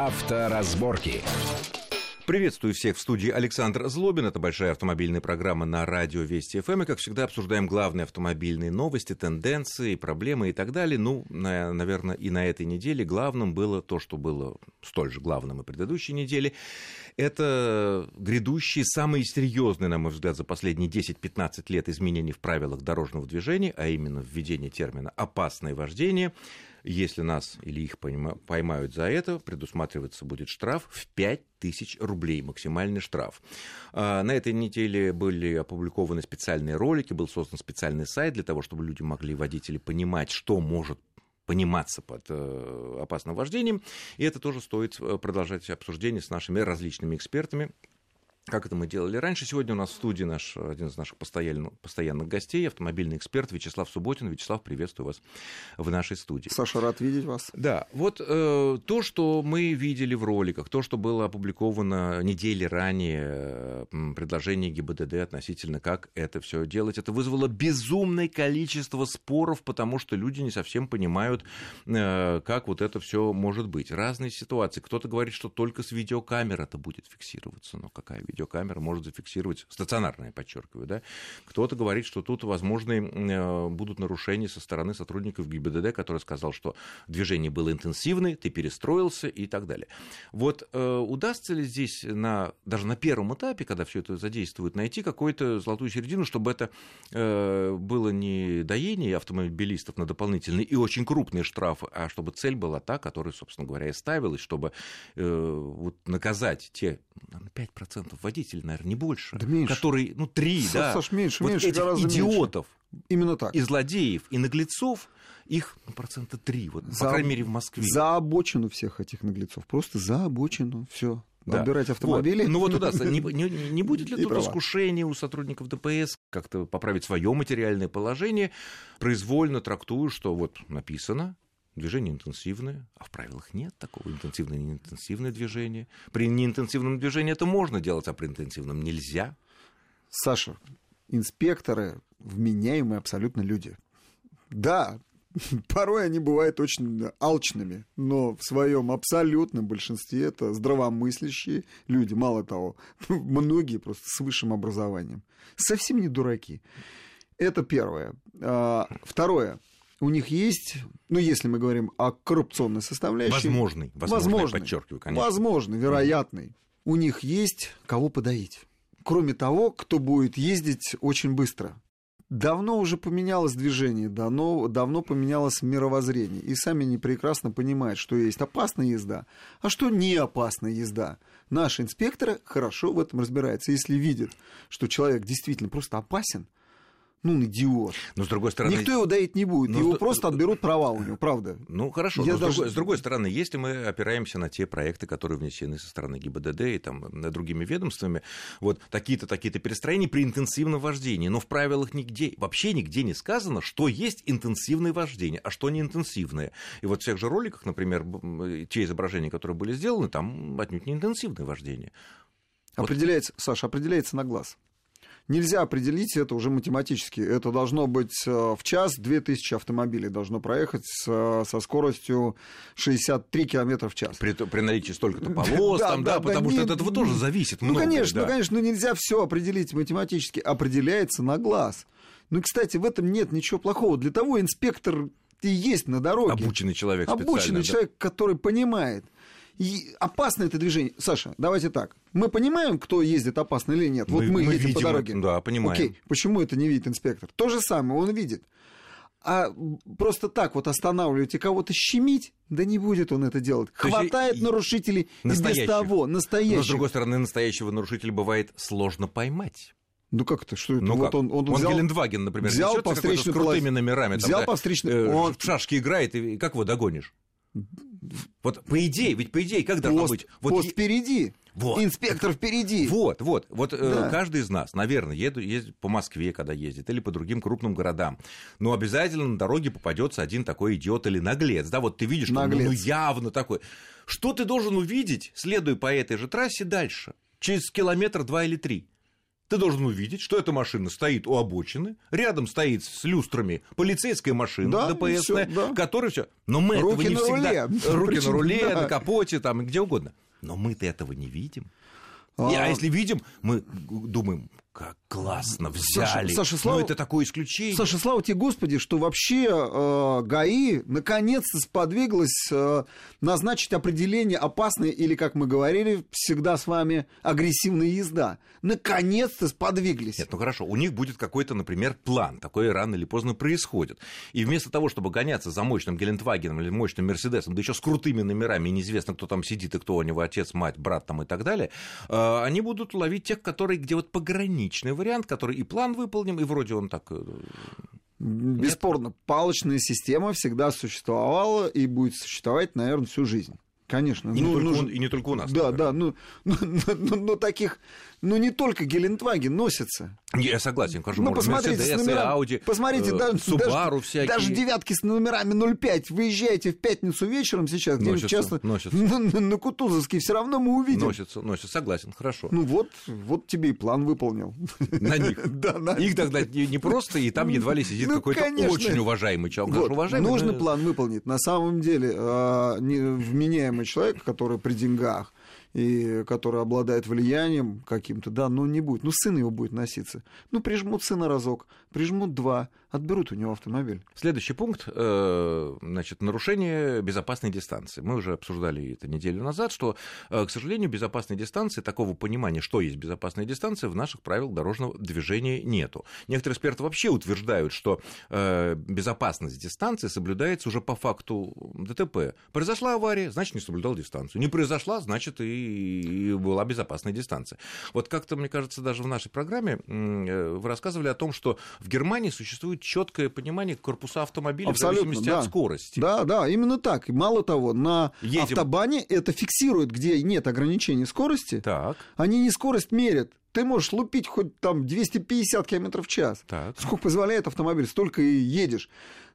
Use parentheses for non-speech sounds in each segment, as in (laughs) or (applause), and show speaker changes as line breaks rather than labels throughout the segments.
Авторазборки.
Приветствую всех в студии Александр Злобин. Это большая автомобильная программа на радио Вести ФМ. И, как всегда, обсуждаем главные автомобильные новости, тенденции, проблемы и так далее. Ну, наверное, и на этой неделе главным было то, что было столь же главным и предыдущей неделе. Это грядущие, самые серьезные, на мой взгляд, за последние 10-15 лет изменения в правилах дорожного движения, а именно введение термина «опасное вождение». Если нас или их поймают за это, предусматриваться будет штраф в 5 тысяч рублей, максимальный штраф. А, на этой неделе были опубликованы специальные ролики, был создан специальный сайт для того, чтобы люди могли, водители, понимать, что может пониматься под э, опасным вождением. И это тоже стоит э, продолжать обсуждение с нашими различными экспертами как это мы делали раньше. Сегодня у нас в студии наш, один из наших постоянных, постоянных гостей, автомобильный эксперт Вячеслав Субботин. Вячеслав, приветствую вас в нашей студии.
Саша, рад видеть вас.
Да, вот э, то, что мы видели в роликах, то, что было опубликовано недели ранее, э, предложение ГИБДД относительно, как это все делать, это вызвало безумное количество споров, потому что люди не совсем понимают, э, как вот это все может быть. Разные ситуации. Кто-то говорит, что только с видеокамеры это будет фиксироваться. Но какая видеокамера? Видеокамера может зафиксировать, стационарная, подчеркиваю, да, кто-то говорит, что тут возможны э, будут нарушения со стороны сотрудников ГИБДД, который сказал, что движение было интенсивное, ты перестроился и так далее. Вот э, удастся ли здесь на, даже на первом этапе, когда все это задействует, найти какую-то золотую середину, чтобы это э, было не доение автомобилистов на дополнительные и очень крупные штрафы, а чтобы цель была та, которая, собственно говоря, и ставилась, чтобы вот наказать те 5% водителей, наверное, не больше. Да меньше. Который, ну, три, Саш, да.
Саш, меньше,
вот
меньше,
этих идиотов.
Меньше. Именно так.
И злодеев, и наглецов, их ну, процента три, вот, за, по крайней мере, в Москве.
За обочину всех этих наглецов. Просто за обочину. Все. Да. Отбирать автомобили. Вот.
Ну вот удастся. Не, не, не будет ли (laughs) тут искушения у сотрудников ДПС как-то поправить свое материальное положение, произвольно трактую, что вот написано, Движение интенсивное, а в правилах нет такого интенсивное и неинтенсивное движение. При неинтенсивном движении это можно делать, а при интенсивном нельзя.
Саша, инспекторы вменяемые абсолютно люди. Да, (laughs) порой они бывают очень алчными, но в своем абсолютном большинстве это здравомыслящие люди. Мало того, (laughs) многие просто с высшим образованием. Совсем не дураки. Это первое. А, второе у них есть, ну, если мы говорим о коррупционной составляющей...
Возможный, возможный, возможный подчеркиваю, конечно.
Возможный, вероятный. У них есть кого подоить. Кроме того, кто будет ездить очень быстро. Давно уже поменялось движение, давно, давно поменялось мировоззрение. И сами они прекрасно понимают, что есть опасная езда, а что не опасная езда. Наши инспекторы хорошо в этом разбираются. Если видят, что человек действительно просто опасен, ну, он идиот.
Но с другой стороны...
Никто его доить не будет, Но его с... просто отберут права у него, правда.
Ну, хорошо, Я но даже... с, другой, с другой стороны, если мы опираемся на те проекты, которые внесены со стороны ГИБДД и там другими ведомствами, вот такие-то, такие-то перестроения при интенсивном вождении, но в правилах нигде, вообще нигде не сказано, что есть интенсивное вождение, а что не интенсивное. И вот в тех же роликах, например, те изображения, которые были сделаны, там отнюдь не интенсивное вождение.
Определяется, вот. Саша, определяется на глаз. Нельзя определить это уже математически. Это должно быть э, в час 2000 автомобилей должно проехать со скоростью 63 км в час.
При, при наличии столько-то (laughs) полос, да, там, да, да, потому да, что не, от этого тоже зависит
Ну, конечно, да. ну, конечно, ну, нельзя все определить математически. Определяется на глаз. Ну, кстати, в этом нет ничего плохого. Для того инспектор и есть на дороге.
Обученный человек
Обученный человек, да? который понимает. И опасно это движение. Саша, давайте так. Мы понимаем, кто ездит опасно или нет. Вот мы, мы, едем видим, по дороге.
Да, понимаем.
Окей, почему это не видит инспектор? То же самое, он видит. А просто так вот останавливать и кого-то щемить, да не будет он это делать. То Хватает и... нарушителей и без того, настоящих. Но,
с другой стороны, настоящего нарушителя бывает сложно поймать.
Ну как это? Что это?
Ну
вот
как? Он, он, он взял, Гелендваген, например,
взял по встречной
с крутыми номерами.
Взял там, по встречной...
Э, он... В шашки играет, и как его догонишь? Вот по идее, ведь по идее, как должно
пост,
быть?
Вот пост впереди. Вот. Инспектор впереди.
Вот, вот. Вот э, да. каждый из нас, наверное, еду, ездит по Москве, когда ездит, или по другим крупным городам. Но обязательно на дороге попадется один такой идиот или наглец. Да, вот ты видишь, что он ну, явно такой. Что ты должен увидеть, следуя по этой же трассе дальше? Через километр, два или три. Ты должен увидеть, что эта машина стоит у обочины, рядом стоит с люстрами полицейская машина да,
ДПСная,
да. которая все. Но мы
руки
этого не
всегда.
Руле. Руки Причем, на руле, да. на капоте, там где угодно. Но мы-то этого не видим. А, а если видим, мы думаем, как классно взяли. Саша,
Саша слава,
ну, это такое исключение.
Саша, слава тебе, Господи, что вообще э, ГАИ наконец-то сподвиглась э, назначить определение опасной или, как мы говорили всегда с вами, агрессивная езда. Наконец-то сподвиглись.
Нет, ну хорошо, у них будет какой-то, например, план. Такое рано или поздно происходит. И вместо того, чтобы гоняться за мощным Гелендвагеном или мощным Мерседесом, да еще с крутыми номерами, неизвестно, кто там сидит и кто у него отец, мать, брат там и так далее, э, они будут ловить тех, которые где вот пограничные вариант, который и план выполним, и вроде он так... Э,
Бесспорно, Нет? палочная система всегда существовала и будет существовать, наверное, всю жизнь. Конечно.
И, ну, не, только нужен... и не только у нас.
Да, да, ну, (laughs) ну, ну, ну, ну таких ну не только Гелендваген носится.
Я согласен, скажу,
ну, посмотрите, Mercedes, с номерами, Audi, посмотрите, э, да,
Subaru
даже,
всякие.
Даже девятки с номерами 05 выезжаете в пятницу вечером сейчас, где носится, часто носится. На, на, на Кутузовске, все равно мы увидим.
Носится, носится, согласен, хорошо.
Ну вот, вот тебе и план выполнил.
На них. (laughs)
Да, на
Их тогда не просто, и там едва ли сидит ну, какой-то очень уважаемый человек. уважаемый,
нужно план выполнить. На самом деле, а, вменяемый человек, который при деньгах, и который обладает влиянием каким-то, да, ну не будет, ну сын его будет носиться. Ну прижмут сына разок, прижмут два, отберут у него автомобиль.
Следующий пункт, э, значит, нарушение безопасной дистанции. Мы уже обсуждали это неделю назад, что, э, к сожалению, безопасной дистанции, такого понимания, что есть безопасная дистанция, в наших правилах дорожного движения нету. Некоторые эксперты вообще утверждают, что э, безопасность дистанции соблюдается уже по факту ДТП. Произошла авария, значит, не соблюдал дистанцию. Не произошла, значит, и была безопасная дистанция. Вот как-то, мне кажется, даже в нашей программе вы рассказывали о том, что в Германии существует существует четкое понимание корпуса автомобиля
Абсолютно,
в зависимости
да.
от скорости.
Да, да, именно так. И мало того, на Едем. автобане это фиксирует, где нет ограничений скорости.
Так.
Они не скорость мерят. Ты можешь лупить хоть там 250 км в час.
Так.
Сколько позволяет автомобиль, столько и едешь.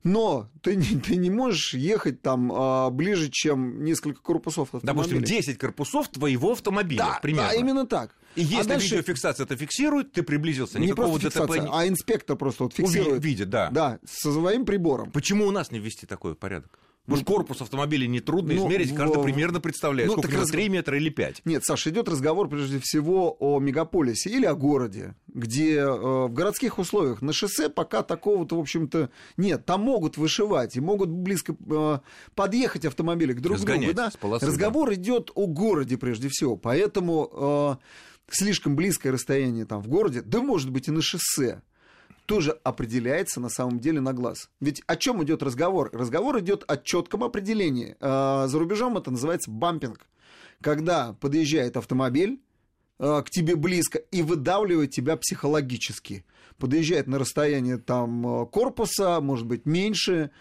Но ты не, (laughs) ты не можешь ехать там а, ближе, чем несколько корпусов автомобиля.
Допустим, 10 корпусов твоего автомобиля,
да,
примерно.
Да, именно так.
И если а дальше... видеофиксация это фиксирует, ты приблизился.
Не
Никакого
просто фиксация, ДТП... а инспектор просто вот фиксирует.
Видит, да.
Да, со своим прибором.
Почему у нас не ввести такой порядок? Может, ну, корпус автомобиля нетрудно ну, измерить, каждый в... примерно представляет, ну, сколько раз... 3 метра или 5.
Нет, Саша, идет разговор прежде всего о мегаполисе или о городе, где э, в городских условиях на шоссе пока такого-то, в общем-то, нет. Там могут вышивать и могут близко э, подъехать автомобили к друг другу. Да?
Полосы,
разговор
да.
идет о городе прежде всего, поэтому э, слишком близкое расстояние там в городе, да может быть и на шоссе тоже определяется на самом деле на глаз. Ведь о чем идет разговор? Разговор идет о четком определении. А, за рубежом это называется бампинг. Когда подъезжает автомобиль а, к тебе близко и выдавливает тебя психологически. Подъезжает на расстояние там а, корпуса, может быть, меньше,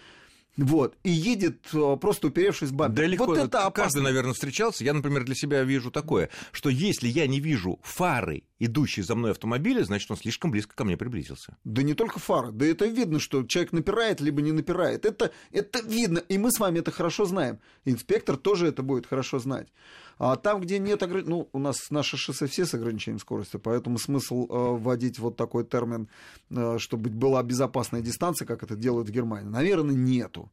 вот, и едет просто уперевшись в бампер.
Далеко,
вот это
опасно. Каждый, наверное, встречался. Я, например, для себя вижу такое, что если я не вижу фары идущий за мной автомобиля, значит, он слишком близко ко мне приблизился.
Да не только фара, да это видно, что человек напирает, либо не напирает. Это, это видно, и мы с вами это хорошо знаем. Инспектор тоже это будет хорошо знать. А там, где нет ограничений, ну, у нас наши шоссе все с ограничением скорости, поэтому смысл э, вводить вот такой термин, э, чтобы была безопасная дистанция, как это делают в Германии, наверное, нету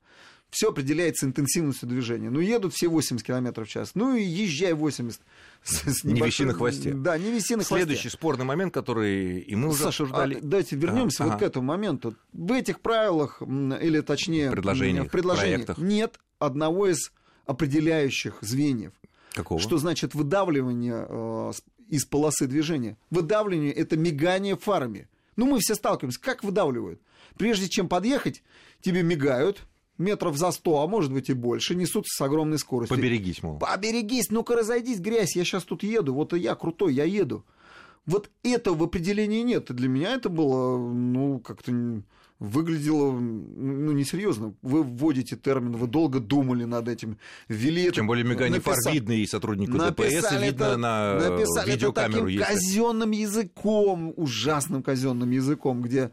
все определяется интенсивностью движения. Ну, едут все 80 км в час, ну и езжай 80.
С, с не виси на хвосте.
Да, не виси на
хвосте. Следующий спорный момент, который и мы уже Саша, обсуждали.
А, давайте вернемся а, вот ага. к этому моменту. В этих правилах, или точнее
предложениях,
в предложениях проектах. нет одного из определяющих звеньев.
Какого?
Что значит выдавливание э, из полосы движения? Выдавливание – это мигание фарами. Ну, мы все сталкиваемся. Как выдавливают? Прежде чем подъехать, тебе мигают, метров за сто, а может быть и больше, несутся с огромной скоростью.
Поберегись, мол.
Поберегись, ну-ка разойдись, грязь, я сейчас тут еду, вот я крутой, я еду. Вот этого в определении нет. И для меня это было, ну, как-то выглядело ну, несерьезно. Вы вводите термин, вы долго думали над этим, ввели это.
Тем более мегане фар видно и сотруднику ДПС, и видно это, на написали видеокамеру.
Это таким казенным языком, ужасным казенным языком, где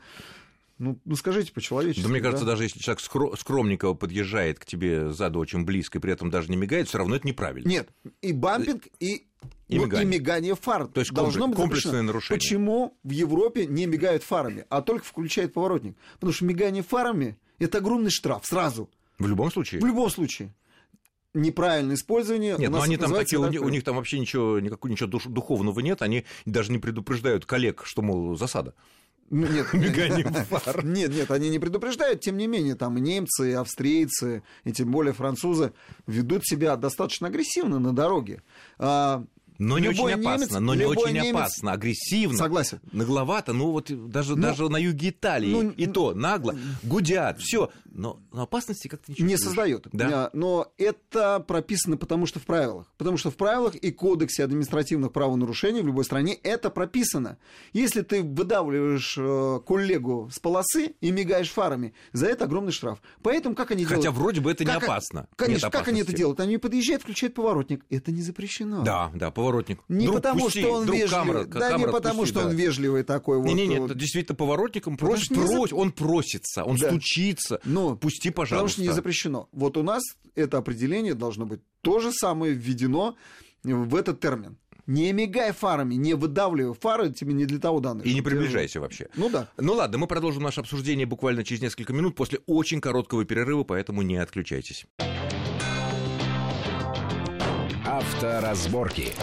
ну, ну скажите по-человечески.
Да мне кажется, да? даже если человек скромненько подъезжает к тебе сзади очень близко и при этом даже не мигает, все равно это неправильно.
Нет, и бампинг, и
И
ну,
мигание.
и мигание фар
То есть
должно
комплекс-
быть
комплексное
запрещено.
нарушение.
Почему в Европе не мигают фарами, а только включают поворотник? Потому что мигание фарами – это огромный штраф сразу,
В любом случае.
в любом случае. Неправильное использование.
Нет,
у
ну они там такие, у,
так
них- у них там вообще ничего, никакого ничего душ- духовного нет, они даже не предупреждают коллег, что, мол, засада.
Нет, (laughs)
Миганием фар.
Нет, нет, они не предупреждают, тем не менее, там и немцы, и австрийцы, и тем более французы ведут себя достаточно агрессивно на дороге. А,
Но не
любой
очень опасно,
немец-
но не очень
немец-
опасно, агрессивно.
Согласен.
Нагловато, ну вот даже,
Ну,
даже на юге Италии
ну,
и то нагло, гудят, все. Но, но опасности как-то не
не
чувствуешь.
создает.
Да.
А, Но это прописано потому что в правилах. Потому что в правилах и кодексе административных правонарушений в любой стране это прописано. Если ты выдавливаешь э, коллегу с полосы и мигаешь фарами, за это огромный штраф. Поэтому как они
Хотя
делают?
вроде бы это не
Как-
опасно.
Конечно, как они это делают? Они подъезжают, включают поворотник. Это не запрещено.
Да, да, поворотник.
Не
Друг,
потому,
пусти,
что он
друг,
вежливый.
камера-
да, не
камера
потому,
отпусти,
что
да.
он вежливый такой вот.
Не-не-не,
вот.
это действительно поворотником
Потому
просит,
что не за-
просит, он просится, он
Да.
стучится.
Но
Пусти,
Потому
пожалуйста.
что не запрещено. Вот у нас это определение должно быть то же самое введено в этот термин. Не мигай фарами, не выдавливай фары, тебе не для того даны.
И не приближайся вообще.
Ну да.
Ну ладно, мы продолжим наше обсуждение буквально через несколько минут после очень короткого перерыва, поэтому не отключайтесь.
Авторазборки.